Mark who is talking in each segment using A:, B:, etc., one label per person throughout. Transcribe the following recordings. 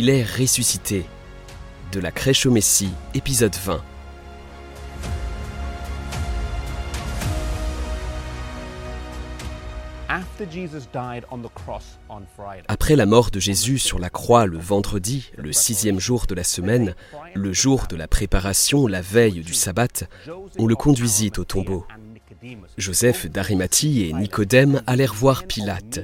A: Il est ressuscité. De la crèche au Messie, épisode 20. Après la mort de Jésus sur la croix le vendredi, le sixième jour de la semaine, le jour de la préparation, la veille du sabbat, on le conduisit au tombeau. Joseph d'Arimathie et Nicodème allèrent voir Pilate.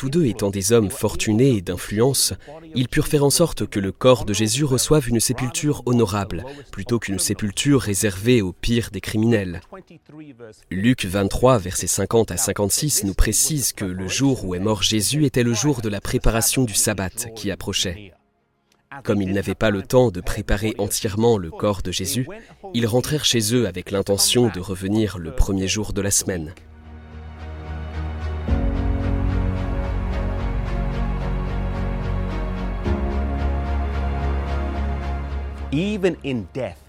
A: Tous deux étant des hommes fortunés et d'influence, ils purent faire en sorte que le corps de Jésus reçoive une sépulture honorable, plutôt qu'une sépulture réservée aux pires des criminels. Luc 23, versets 50 à 56 nous précise que le jour où est mort Jésus était le jour de la préparation du sabbat qui approchait. Comme ils n'avaient pas le temps de préparer entièrement le corps de Jésus, ils rentrèrent chez eux avec l'intention de revenir le premier jour de la semaine.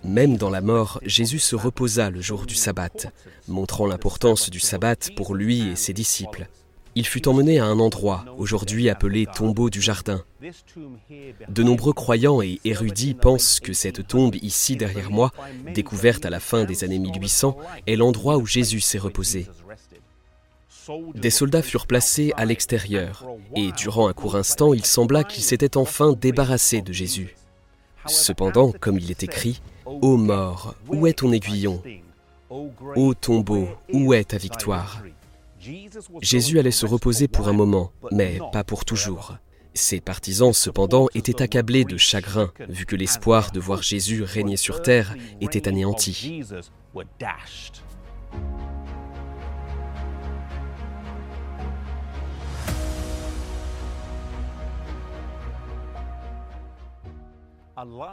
A: Même dans la mort, Jésus se reposa le jour du sabbat, montrant l'importance du sabbat pour lui et ses disciples. Il fut emmené à un endroit, aujourd'hui appelé tombeau du jardin. De nombreux croyants et érudits pensent que cette tombe ici derrière moi, découverte à la fin des années 1800, est l'endroit où Jésus s'est reposé. Des soldats furent placés à l'extérieur, et durant un court instant, il sembla qu'ils s'étaient enfin débarrassés de Jésus. Cependant, comme il est écrit, Ô mort, où est ton aiguillon? Ô tombeau, où est ta victoire? Jésus allait se reposer pour un moment, mais pas pour toujours. Ses partisans, cependant, étaient accablés de chagrin, vu que l'espoir de voir Jésus régner sur terre était anéanti.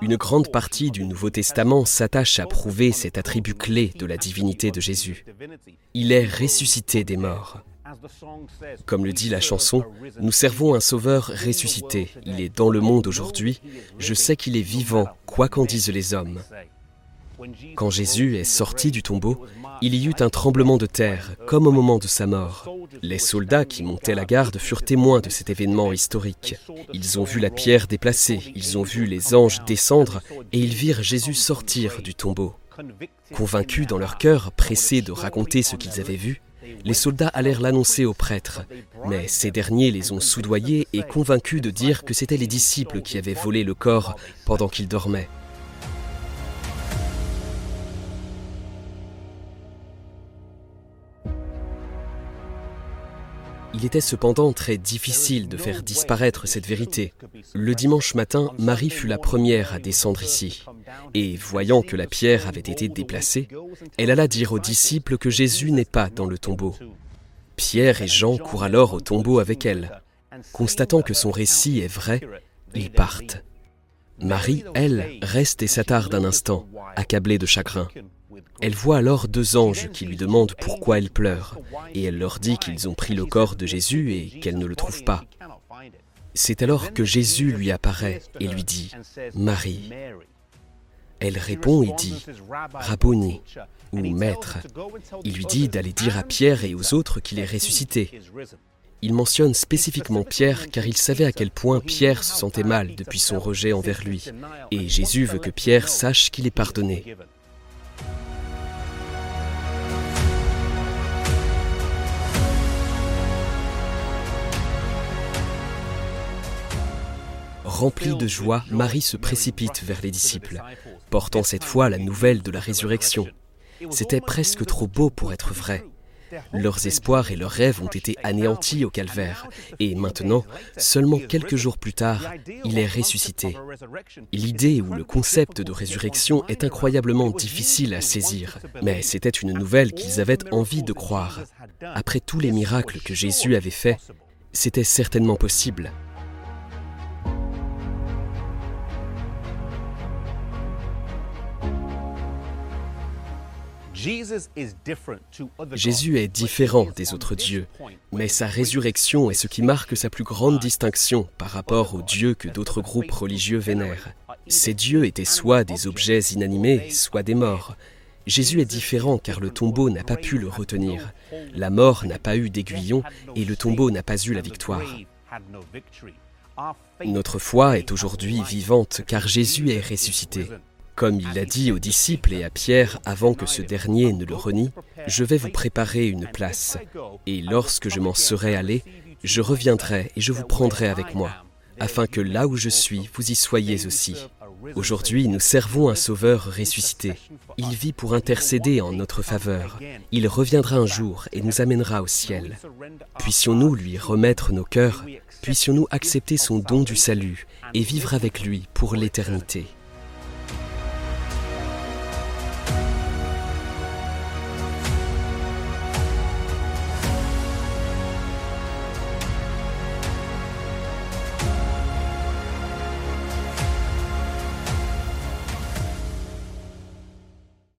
A: Une grande partie du Nouveau Testament s'attache à prouver cet attribut clé de la divinité de Jésus. Il est ressuscité des morts. Comme le dit la chanson, nous servons un Sauveur ressuscité. Il est dans le monde aujourd'hui. Je sais qu'il est vivant, quoi qu'en disent les hommes. Quand Jésus est sorti du tombeau, il y eut un tremblement de terre, comme au moment de sa mort. Les soldats qui montaient la garde furent témoins de cet événement historique. Ils ont vu la pierre déplacée, ils ont vu les anges descendre, et ils virent Jésus sortir du tombeau. Convaincus dans leur cœur, pressés de raconter ce qu'ils avaient vu, les soldats allèrent l'annoncer aux prêtres, mais ces derniers les ont soudoyés et convaincus de dire que c'étaient les disciples qui avaient volé le corps pendant qu'ils dormaient. Il était cependant très difficile de faire disparaître cette vérité. Le dimanche matin, Marie fut la première à descendre ici. Et voyant que la pierre avait été déplacée, elle alla dire aux disciples que Jésus n'est pas dans le tombeau. Pierre et Jean courent alors au tombeau avec elle. Constatant que son récit est vrai, ils partent. Marie, elle, reste et s'attarde un instant, accablée de chagrin. Elle voit alors deux anges qui lui demandent pourquoi elle pleure, et elle leur dit qu'ils ont pris le corps de Jésus et qu'elle ne le trouve pas. C'est alors que Jésus lui apparaît et lui dit ⁇ Marie ⁇ Elle répond et dit ⁇ Rabboni ⁇ ou Maître. Il lui dit d'aller dire à Pierre et aux autres qu'il est ressuscité. Il mentionne spécifiquement Pierre car il savait à quel point Pierre se sentait mal depuis son rejet envers lui, et Jésus veut que Pierre sache qu'il est pardonné. Remplie de joie, Marie se précipite vers les disciples, portant cette fois la nouvelle de la résurrection. C'était presque trop beau pour être vrai. Leurs espoirs et leurs rêves ont été anéantis au calvaire, et maintenant, seulement quelques jours plus tard, il est ressuscité. L'idée ou le concept de résurrection est incroyablement difficile à saisir, mais c'était une nouvelle qu'ils avaient envie de croire. Après tous les miracles que Jésus avait faits, c'était certainement possible. Jésus est différent des autres dieux, mais sa résurrection est ce qui marque sa plus grande distinction par rapport aux dieux que d'autres groupes religieux vénèrent. Ces dieux étaient soit des objets inanimés, soit des morts. Jésus est différent car le tombeau n'a pas pu le retenir. La mort n'a pas eu d'aiguillon et le tombeau n'a pas eu la victoire. Notre foi est aujourd'hui vivante car Jésus est ressuscité. Comme il l'a dit aux disciples et à Pierre avant que ce dernier ne le renie, je vais vous préparer une place, et lorsque je m'en serai allé, je reviendrai et je vous prendrai avec moi, afin que là où je suis, vous y soyez aussi. Aujourd'hui, nous servons un Sauveur ressuscité. Il vit pour intercéder en notre faveur. Il reviendra un jour et nous amènera au ciel. Puissions-nous lui remettre nos cœurs, puissions-nous accepter son don du salut et vivre avec lui pour l'éternité.